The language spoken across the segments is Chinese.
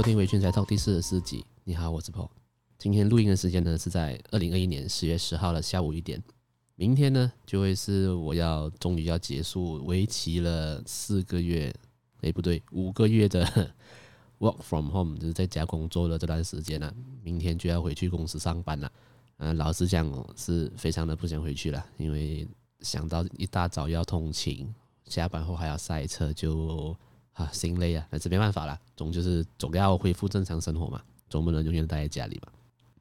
收听《微醺宅 Talk》第四十四集。你好，我是 Paul。今天录音的时间呢是在二零二一年十月十号的下午一点。明天呢就会是我要终于要结束为期了四个月，诶，不对，五个月的 Work from Home，就是在家工作的这段时间了。明天就要回去公司上班了。嗯，老实讲是非常的不想回去了，因为想到一大早要通勤，下班后还要塞车，就。啊，心累啊，但是没办法啦，总就是总要恢复正常生活嘛，总不能永远待在家里嘛。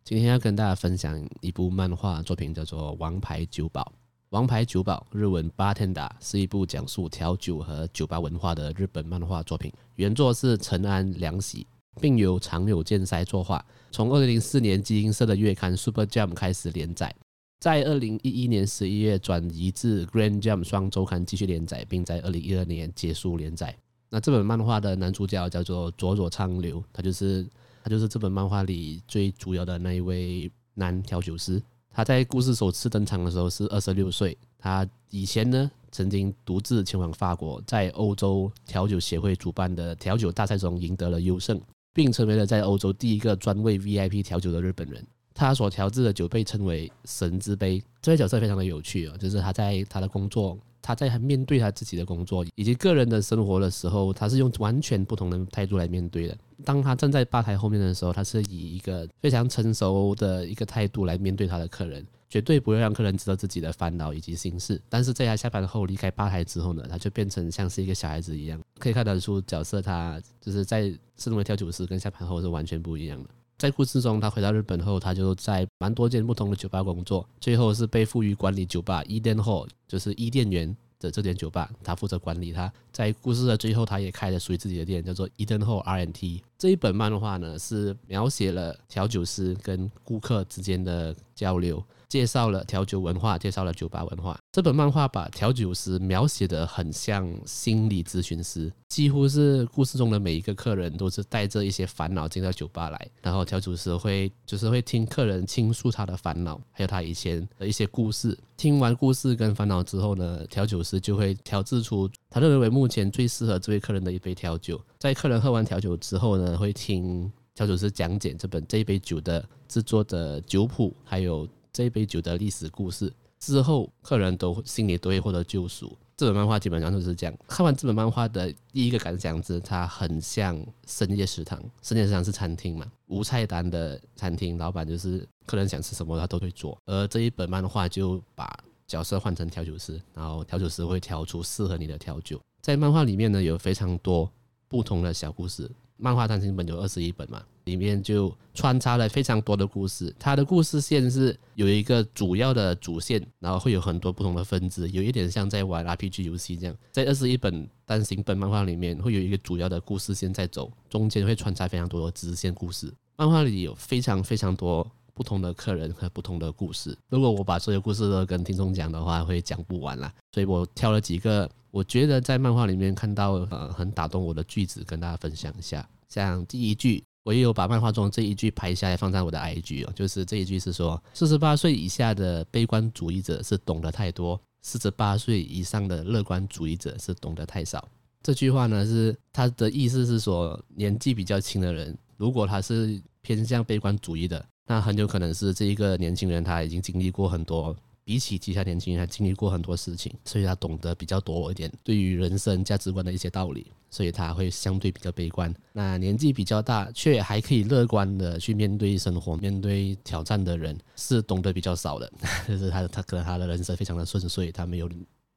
今天要跟大家分享一部漫画作品，叫做《王牌酒保》。《王牌酒保》日文 Bartender 是一部讲述调酒和酒吧文化的日本漫画作品，原作是成安良喜，并由长友健哉作画。从二零零四年集英社的月刊 Super Jump 开始连载，在二零一一年十一月转移至 Grand Jump 双周刊继续连载，并在二零一二年结束连载。那这本漫画的男主角叫做佐佐昌流，他就是他就是这本漫画里最主要的那一位男调酒师。他在故事首次登场的时候是二十六岁，他以前呢曾经独自前往法国，在欧洲调酒协会主办的调酒大赛中赢得了优胜，并成为了在欧洲第一个专为 VIP 调酒的日本人。他所调制的酒被称为“神之杯”。这位角色非常的有趣哦，就是他在他的工作。他在面对他自己的工作以及个人的生活的时候，他是用完全不同的态度来面对的。当他站在吧台后面的时候，他是以一个非常成熟的一个态度来面对他的客人，绝对不会让客人知道自己的烦恼以及心事。但是在他下班后离开吧台之后呢，他就变成像是一个小孩子一样，可以看得出角色他就是在身为调酒师跟下班后是完全不一样的。在故事中，他回到日本后，他就在蛮多间不同的酒吧工作，最后是被赋予管理酒吧伊甸后，就是伊甸园的这间酒吧，他负责管理他。在故事的最后，他也开了属于自己的店，叫做伊甸后 RNT。这一本漫画呢，是描写了调酒师跟顾客之间的交流。介绍了调酒文化，介绍了酒吧文化。这本漫画把调酒师描写得很像心理咨询师，几乎是故事中的每一个客人都是带着一些烦恼进到酒吧来，然后调酒师会就是会听客人倾诉他的烦恼，还有他以前的一些故事。听完故事跟烦恼之后呢，调酒师就会调制出他认为目前最适合这位客人的一杯调酒。在客人喝完调酒之后呢，会听调酒师讲解这本这一杯酒的制作的酒谱，还有。这一杯酒的历史故事之后，客人都心里都会获得救赎。这本漫画基本上就是这样。看完这本漫画的第一个感想是，它很像深夜食堂。深夜食堂是餐厅嘛，无菜单的餐厅，老板就是客人想吃什么他都会做。而这一本漫画就把角色换成调酒师，然后调酒师会调出适合你的调酒。在漫画里面呢，有非常多不同的小故事。漫画单行本有二十一本嘛，里面就穿插了非常多的故事。它的故事线是有一个主要的主线，然后会有很多不同的分支，有一点像在玩 RPG 游戏这样。在二十一本单行本漫画里面，会有一个主要的故事线在走，中间会穿插非常多的支线故事。漫画里有非常非常多不同的客人和不同的故事。如果我把所有故事都跟听众讲的话，会讲不完啦。所以我挑了几个。我觉得在漫画里面看到呃很打动我的句子，跟大家分享一下。像第一句，我也有把漫画中这一句拍下来放在我的 IG 哦，就是这一句是说，四十八岁以下的悲观主义者是懂得太多，四十八岁以上的乐观主义者是懂得太少。这句话呢是他的意思是说，年纪比较轻的人，如果他是偏向悲观主义的，那很有可能是这一个年轻人他已经经历过很多。比起其他年轻人，他经历过很多事情，所以他懂得比较多一点对于人生价值观的一些道理，所以他会相对比较悲观。那年纪比较大却还可以乐观的去面对生活、面对挑战的人，是懂得比较少的。就是他他可能他的人生非常的顺遂，他没有。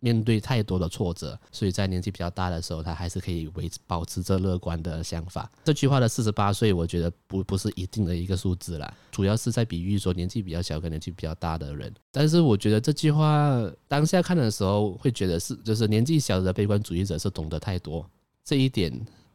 面对太多的挫折，所以在年纪比较大的时候，他还是可以维持保持着乐观的想法。这句话的四十八岁，我觉得不不是一定的一个数字啦，主要是在比喻说年纪比较小跟年纪比较大的人。但是我觉得这句话当下看的时候，会觉得是就是年纪小的悲观主义者是懂得太多这一点。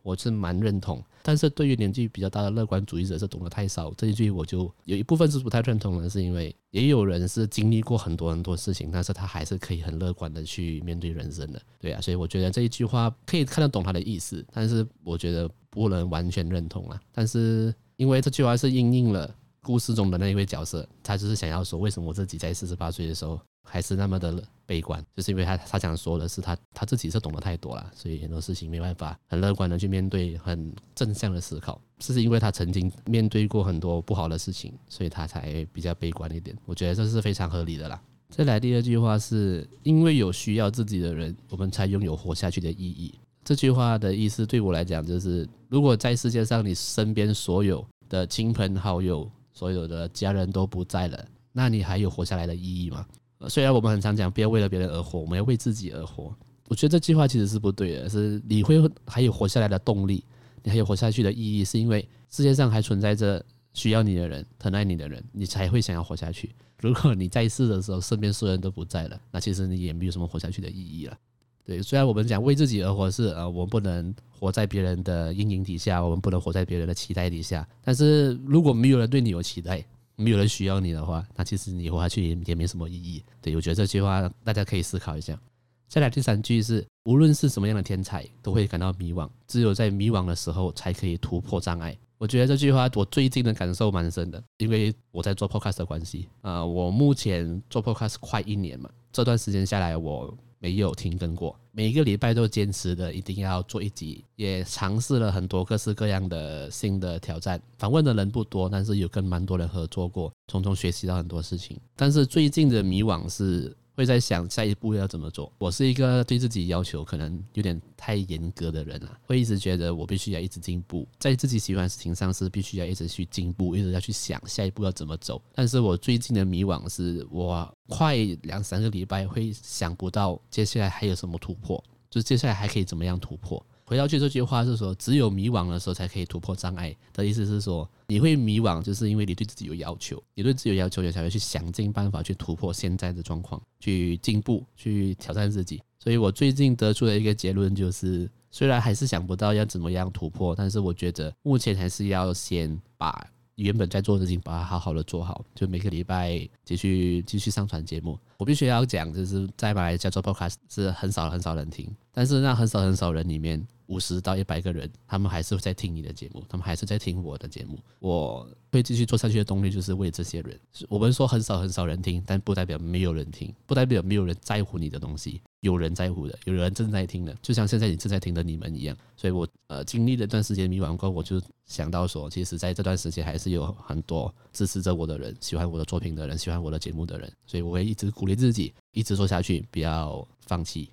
我是蛮认同，但是对于年纪比较大的乐观主义者是懂得太少这一句，我就有一部分是不太认同的，是因为也有人是经历过很多很多事情，但是他还是可以很乐观的去面对人生的，对啊，所以我觉得这一句话可以看得懂他的意思，但是我觉得不能完全认同啊。但是因为这句话是应应了故事中的那一位角色，他就是想要说，为什么我自己在四十八岁的时候还是那么的悲观，就是因为他他想说的是他他自己是懂得太多了，所以很多事情没办法很乐观的去面对，很正向的思考。这是因为他曾经面对过很多不好的事情，所以他才比较悲观一点。我觉得这是非常合理的啦。再来第二句话是因为有需要自己的人，我们才拥有活下去的意义。这句话的意思对我来讲就是，如果在世界上你身边所有的亲朋好友、所有的家人都不在了，那你还有活下来的意义吗？虽然我们很常讲不要为了别人而活，我们要为自己而活。我觉得这句话其实是不对的，是你会还有活下来的动力，你还有活下去的意义，是因为世界上还存在着需要你的人、疼爱你的人，你才会想要活下去。如果你在世的时候身边所有人都不在了，那其实你也没有什么活下去的意义了。对，虽然我们讲为自己而活是呃，我们不能活在别人的阴影底下，我们不能活在别人的期待底下，但是如果没有人对你有期待，没有人需要你的话，那其实你活下去也也没什么意义。对，我觉得这句话大家可以思考一下。再来第三句是，无论是什么样的天才，都会感到迷惘，只有在迷惘的时候，才可以突破障碍。我觉得这句话我最近的感受蛮深的，因为我在做 podcast 的关系啊，我目前做 podcast 快一年嘛，这段时间下来我。没有停更过，每一个礼拜都坚持的一定要做一集，也尝试了很多各式各样的新的挑战。访问的人不多，但是有跟蛮多人合作过，从中学习到很多事情。但是最近的迷惘是。会在想下一步要怎么做。我是一个对自己要求可能有点太严格的人了，会一直觉得我必须要一直进步，在自己喜欢的事情上是必须要一直去进步，一直要去想下一步要怎么走。但是我最近的迷惘是我快两三个礼拜会想不到接下来还有什么突破，就是接下来还可以怎么样突破。回到去这句话是说，只有迷惘的时候才可以突破障碍的意思是说，你会迷惘，就是因为你对自己有要求，你对自己有要求，你才会去想尽办法去突破现在的状况，去进步，去挑战自己。所以我最近得出的一个结论就是，虽然还是想不到要怎么样突破，但是我觉得目前还是要先把原本在做的事情把它好好的做好，就每个礼拜继续继续上传节目。我必须要讲，就是在马来西亚做 podcast 是很少很少人听，但是那很少很少人里面。五十到一百个人，他们还是在听你的节目，他们还是在听我的节目。我会继续做下去的动力就是为这些人。我们说很少很少人听，但不代表没有人听，不代表没有人在乎你的东西。有人在乎的，有人正在听的，就像现在你正在听的你们一样。所以我呃经历了一段时间迷惘过后，我就想到说，其实在这段时间还是有很多支持着我的人，喜欢我的作品的人，喜欢我的节目的人。所以我会一直鼓励自己，一直做下去，不要放弃。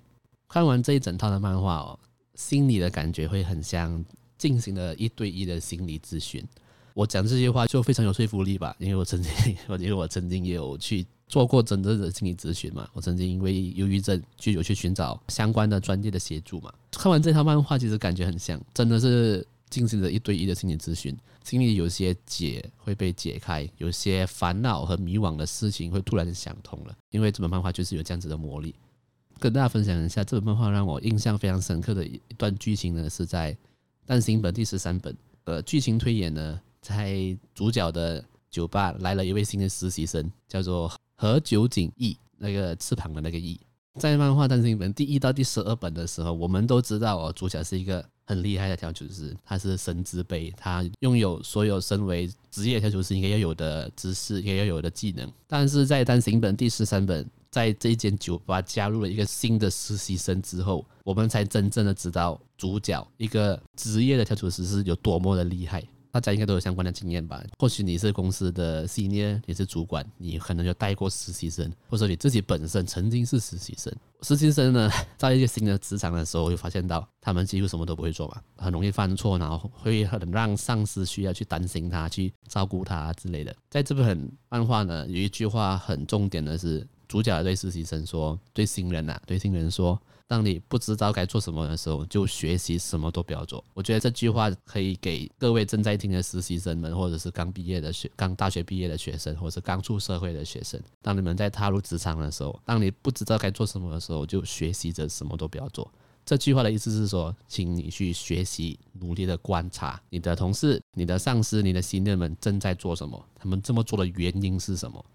看完这一整套的漫画哦。心理的感觉会很像进行了一对一的心理咨询。我讲这些话就非常有说服力吧，因为我曾经，我因为我曾经也有去做过真正的心理咨询嘛。我曾经因为忧郁症就有去寻找相关的专业的协助嘛。看完这套漫画，其实感觉很像，真的是进行了一对一的心理咨询，心里有些结会被解开，有些烦恼和迷惘的事情会突然想通了。因为这本漫画就是有这样子的魔力。跟大家分享一下，这本漫画让我印象非常深刻的一段剧情呢，是在单行本第十三本。呃，剧情推演呢，在主角的酒吧来了一位新的实习生，叫做何九锦逸，那个翅膀的那个逸。在漫画单行本第一到第十二本的时候，我们都知道哦，主角是一个很厉害的调酒师，他是神之辈，他拥有所有身为职业调酒师应该要有的知识，应该要有的技能。但是在单行本第十三本。在这一间酒吧加入了一个新的实习生之后，我们才真正的知道主角一个职业的调酒师是有多么的厉害。大家应该都有相关的经验吧？或许你是公司的 senior，你是主管，你可能就带过实习生，或者你自己本身曾经是实习生。实习生呢，在一个新的职场的时候，会发现到他们几乎什么都不会做嘛，很容易犯错，然后会很让上司需要去担心他，去照顾他之类的。在这本漫画呢，有一句话很重点的是。主角对实习生说：“对新人呐，对新人说，当你不知道该做什么的时候，就学习什么都不要做。”我觉得这句话可以给各位正在听的实习生们，或者是刚毕业的学、刚大学毕业的学生，或者是刚出社会的学生。当你们在踏入职场的时候，当你不知道该做什么的时候，就学习着什么都不要做。这句话的意思是说，请你去学习，努力的观察你的同事、你的上司、你的新人们正在做什么，他们这么做的原因是什么。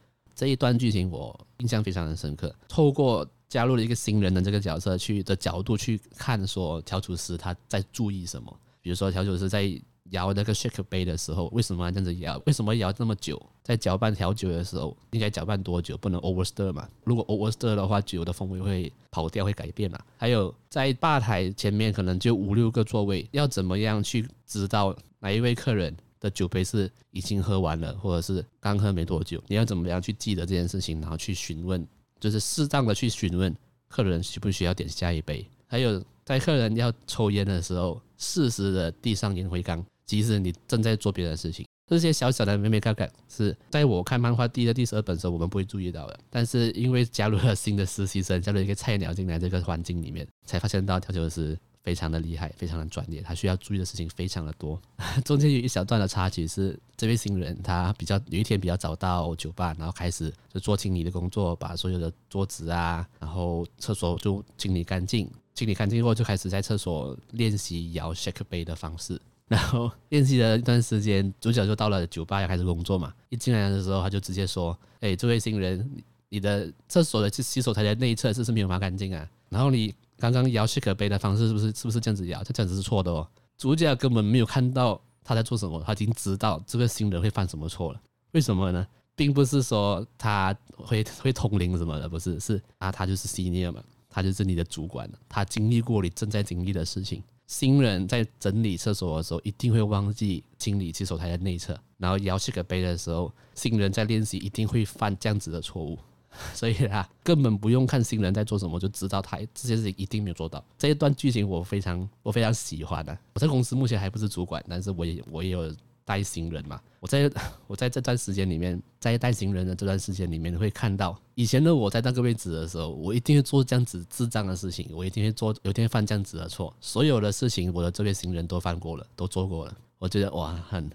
这一段剧情我印象非常的深刻。透过加入了一个新人的这个角色去的角度去看，说调酒师他在注意什么。比如说调酒师在摇那个 shake 杯的时候，为什么要这样子摇？为什么摇这么久？在搅拌调酒的时候，应该搅拌多久？不能 overstir 嘛？如果 overstir 的话，酒的风味会跑掉，会改变嘛？还有在吧台前面可能就五六个座位，要怎么样去知道哪一位客人的酒杯是已经喝完了，或者是刚喝没多久？你要怎么样去记得这件事情，然后去询问，就是适当的去询问客人需不需要点下一杯？还有在客人要抽烟的时候，适时的递上烟灰缸。即使你正在做别的事情，这些小小的眉眉角角是在我看漫画第一的第十二本的时候，我们不会注意到的。但是因为加入了新的实习生，加入一个菜鸟进来这个环境里面，才发现到调酒师非常的厉害，非常的专业，他需要注意的事情非常的多。中间有一小段的插曲是，这位新人他比较有一天比较早到酒吧，然后开始就做清理的工作，把所有的桌子啊，然后厕所就清理干净，清理干净后就开始在厕所练习摇 shake 杯的方式。然后练习了一段时间，主角就到了酒吧要开始工作嘛。一进来的时候，他就直接说：“哎，这位新人，你的厕所的洗手台的内侧是不是没有抹干净啊？然后你刚刚摇 shake 杯的方式是不是是不是这样子摇？这这样子是错的哦。”主角根本没有看到他在做什么，他已经知道这个新人会犯什么错了。为什么呢？并不是说他会会通灵什么的，不是，是啊，他就是 senior 嘛，他就是你的主管，他经历过你正在经历的事情。新人在整理厕所的时候，一定会忘记清理洗手台的内侧，然后摇 shake 杯的时候，新人在练习一定会犯这样子的错误，所以啊，根本不用看新人在做什么，就知道他这些事情一定没有做到。这一段剧情我非常我非常喜欢的、啊。我在公司目前还不是主管，但是我也我也有。带新人嘛，我在我在这段时间里面，在带新人的这段时间里面，会看到以前的我在那个位置的时候，我一定会做这样子智障的事情，我一定会做，有一天犯这样子的错。所有的事情，我的这位新人都犯过了，都做过了。我觉得哇，很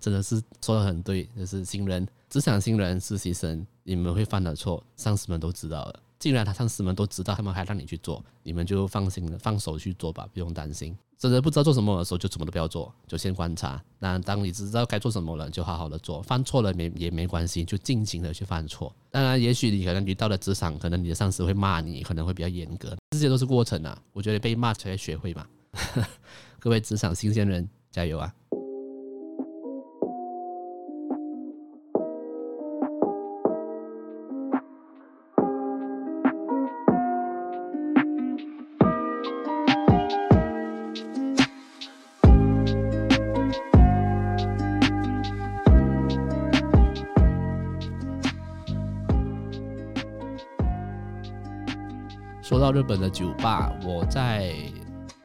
真的是说的很对，就是新人、职场新人、实习生，你们会犯的错，上司们都知道了。既然他上司们都知道，他们还让你去做，你们就放心了，放手去做吧，不用担心。真的不知道做什么的时候，就什么都不要做，就先观察。那当你知道该做什么了，就好好的做。犯错了没也没关系，就尽情的去犯错。当然，也许你可能遇到了职场，可能你的上司会骂你，可能会比较严格，这些都是过程啊。我觉得被骂才会学会嘛。各位职场新鲜人，加油啊！说到日本的酒吧，我在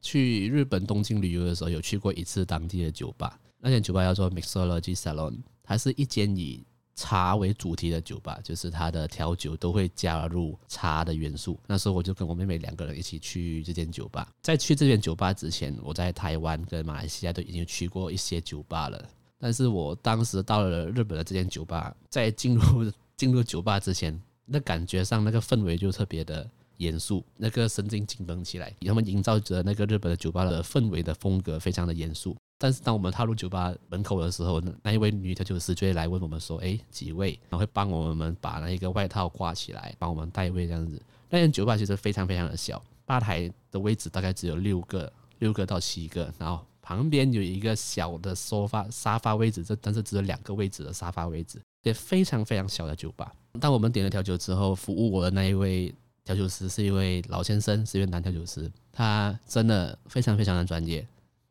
去日本东京旅游的时候，有去过一次当地的酒吧。那间酒吧叫做 Mixology Salon，它是一间以茶为主题的酒吧，就是它的调酒都会加入茶的元素。那时候我就跟我妹妹两个人一起去这间酒吧。在去这间酒吧之前，我在台湾跟马来西亚都已经去过一些酒吧了。但是我当时到了日本的这间酒吧，在进入进入酒吧之前，那感觉上那个氛围就特别的。严肃，那个神经紧绷起来，他们营造着那个日本的酒吧的氛围的风格，非常的严肃。但是当我们踏入酒吧门口的时候，那一位女调酒师就会来问我们说：“哎，几位？”然后会帮我们把那一个外套挂起来，帮我们带位这样子。那间酒吧其实非常非常的小，吧台的位置大概只有六个，六个到七个，然后旁边有一个小的沙发沙发位置，这但是只有两个位置的沙发位置，也非常非常小的酒吧。当我们点了调酒之后，服务我的那一位。调酒师是一位老先生，是一位男调酒师，他真的非常非常的专业。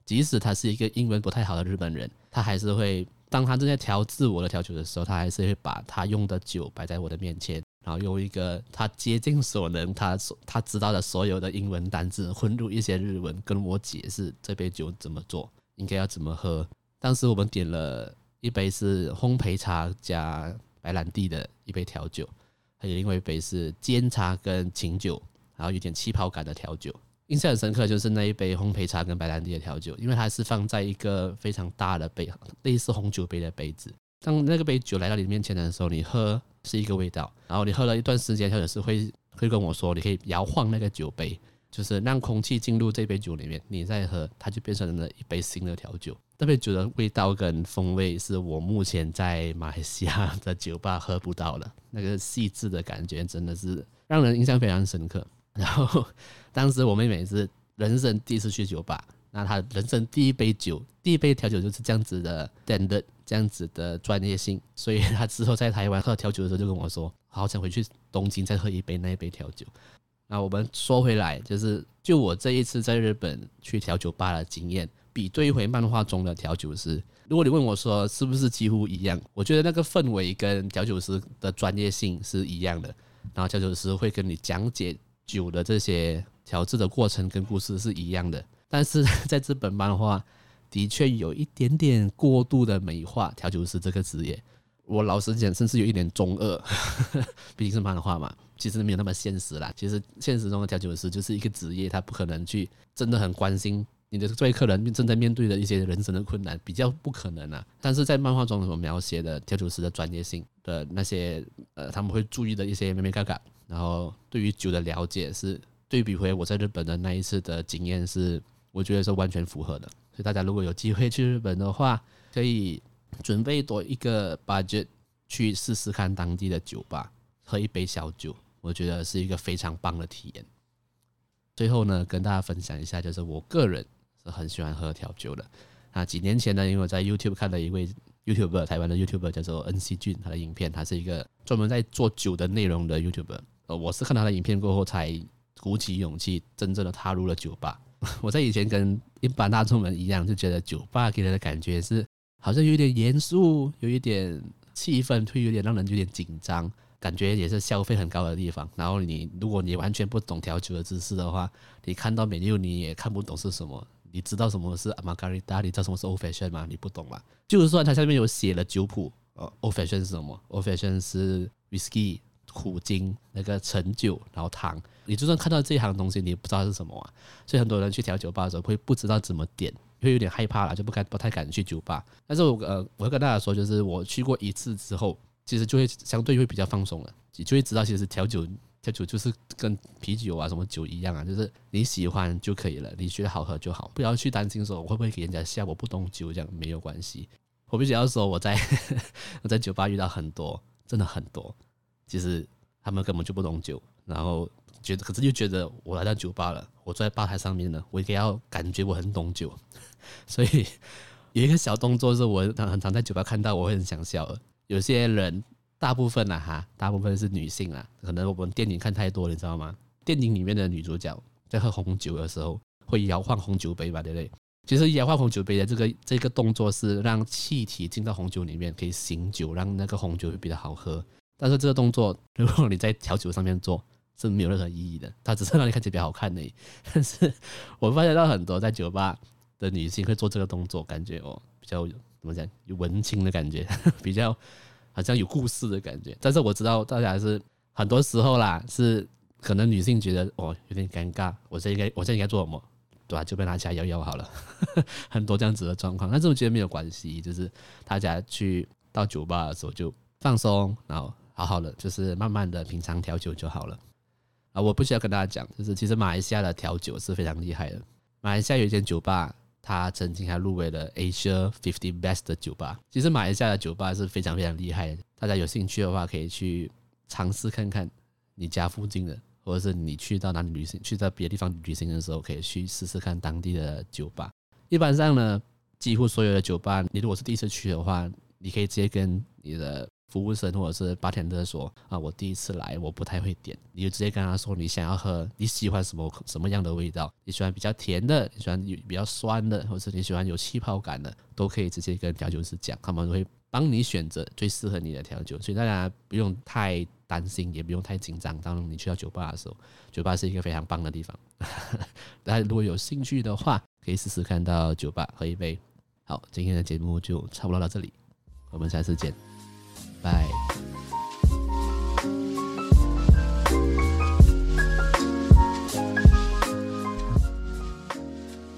即使他是一个英文不太好的日本人，他还是会当他正在调制我的调酒的时候，他还是会把他用的酒摆在我的面前，然后用一个他竭尽所能，他所他知道的所有的英文单字混入一些日文，跟我解释这杯酒怎么做，应该要怎么喝。当时我们点了一杯是烘焙茶加白兰地的一杯调酒。还有另外一杯是煎茶跟琴酒，然后有点气泡感的调酒。印象很深刻就是那一杯烘焙茶跟白兰地的调酒，因为它是放在一个非常大的杯，类似红酒杯的杯子。当那个杯酒来到你面前的时候，你喝是一个味道，然后你喝了一段时间，或者是会会跟我说，你可以摇晃那个酒杯。就是让空气进入这杯酒里面，你再喝，它就变成了一杯新的调酒。这杯酒的味道跟风味是我目前在马来西亚的酒吧喝不到的，那个细致的感觉真的是让人印象非常深刻。然后当时我妹妹是人生第一次去酒吧，那她人生第一杯酒，第一杯调酒就是这样子的 standard，这样子的专业性，所以她之后在台湾喝调酒的时候就跟我说，好想回去东京再喝一杯那一杯调酒。那我们说回来，就是就我这一次在日本去调酒吧的经验，比对回漫画中的调酒师，如果你问我说是不是几乎一样，我觉得那个氛围跟调酒师的专业性是一样的，然后调酒师会跟你讲解酒的这些调制的过程跟故事是一样的。但是在这本漫画的确有一点点过度的美化调酒师这个职业，我老实讲，甚至有一点中二，毕竟是漫画嘛，其实没有那么现实啦。其实现实中的调酒师就是一个职业，他不可能去真的很关心你的这位客人正在面对的一些人生的困难，比较不可能啊。但是在漫画中所描写的调酒师的专业性的那些呃，他们会注意的一些眉眉嘎嘎，然后对于酒的了解是对比回我在日本的那一次的经验是。我觉得是完全符合的，所以大家如果有机会去日本的话，可以准备多一个 budget 去试试看当地的酒吧，喝一杯小酒，我觉得是一个非常棒的体验。最后呢，跟大家分享一下，就是我个人是很喜欢喝调酒的。啊，几年前呢，因为我在 YouTube 看了一位 YouTuber，台湾的 YouTuber 叫做 NC 俊，他的影片，他是一个专门在做酒的内容的 YouTuber。呃，我是看到他的影片过后，才鼓起勇气，真正的踏入了酒吧。我在以前跟一般大众们一样，就觉得酒吧给人的感觉是好像有点严肃，有一点气氛，会有点让人有点紧张，感觉也是消费很高的地方。然后你如果你完全不懂调酒的知识的话，你看到美妞你也看不懂是什么。你知道什么是 Margarita？你知道什么是 Old Fashion 吗？你不懂吗？就是说它下面有写了酒谱，呃，Old Fashion 是什么？Old Fashion 是 Whisky。苦精那个陈酒，然后糖，你就算看到这一行东西，你也不知道是什么啊。所以很多人去调酒吧的时候会不知道怎么点，会有点害怕了，就不敢不太敢去酒吧。但是我呃，我会跟大家说，就是我去过一次之后，其实就会相对会比较放松了，你就会知道其实调酒调酒就是跟啤酒啊什么酒一样啊，就是你喜欢就可以了，你觉得好喝就好，不要去担心说我会不会给人家笑我不懂酒这样没有关系。我必须要说我在我在酒吧遇到很多，真的很多。其实他们根本就不懂酒，然后觉得，可是又觉得我来到酒吧了，我坐在吧台上面呢，我应该要感觉我很懂酒，所以有一个小动作是我很常在酒吧看到，我会很想笑。有些人，大部分啊哈，大部分是女性啊，可能我们电影看太多，你知道吗？电影里面的女主角在喝红酒的时候会摇晃红酒杯吧，对不对？其实摇晃红酒杯的这个这个动作是让气体进到红酒里面，可以醒酒，让那个红酒会比较好喝。但是这个动作，如果你在调酒上面做，是没有任何意义的，它只是让你看起来比较好看而已。但是我发现到很多在酒吧的女性会做这个动作，感觉哦比较怎么讲，有文青的感觉，比较好像有故事的感觉。但是我知道大家是很多时候啦，是可能女性觉得哦有点尴尬，我这应该我这应该做什么？对吧？就被拿起来摇摇好了，很多这样子的状况。但是我觉得没有关系，就是大家去到酒吧的时候就放松，然后。好好的，就是慢慢的品尝调酒就好了啊！我不需要跟大家讲，就是其实马来西亚的调酒是非常厉害的。马来西亚有一间酒吧，他曾经还入围了 Asia Fifty Best 的酒吧。其实马来西亚的酒吧是非常非常厉害的，大家有兴趣的话可以去尝试看看。你家附近的，或者是你去到哪里旅行，去到别的地方旅行的时候，可以去试试看当地的酒吧。一般上呢，几乎所有的酒吧，你如果是第一次去的话，你可以直接跟你的。服务生或者是八天的说啊，我第一次来，我不太会点，你就直接跟他说你想要喝，你喜欢什么什么样的味道？你喜欢比较甜的，你喜欢有比较酸的，或者是你喜欢有气泡感的，都可以直接跟调酒师讲，他们会帮你选择最适合你的调酒，所以大家不用太担心，也不用太紧张。当你去到酒吧的时候，酒吧是一个非常棒的地方。大家如果有兴趣的话，可以试试看到酒吧喝一杯。好，今天的节目就差不多到这里，我们下次见。拜。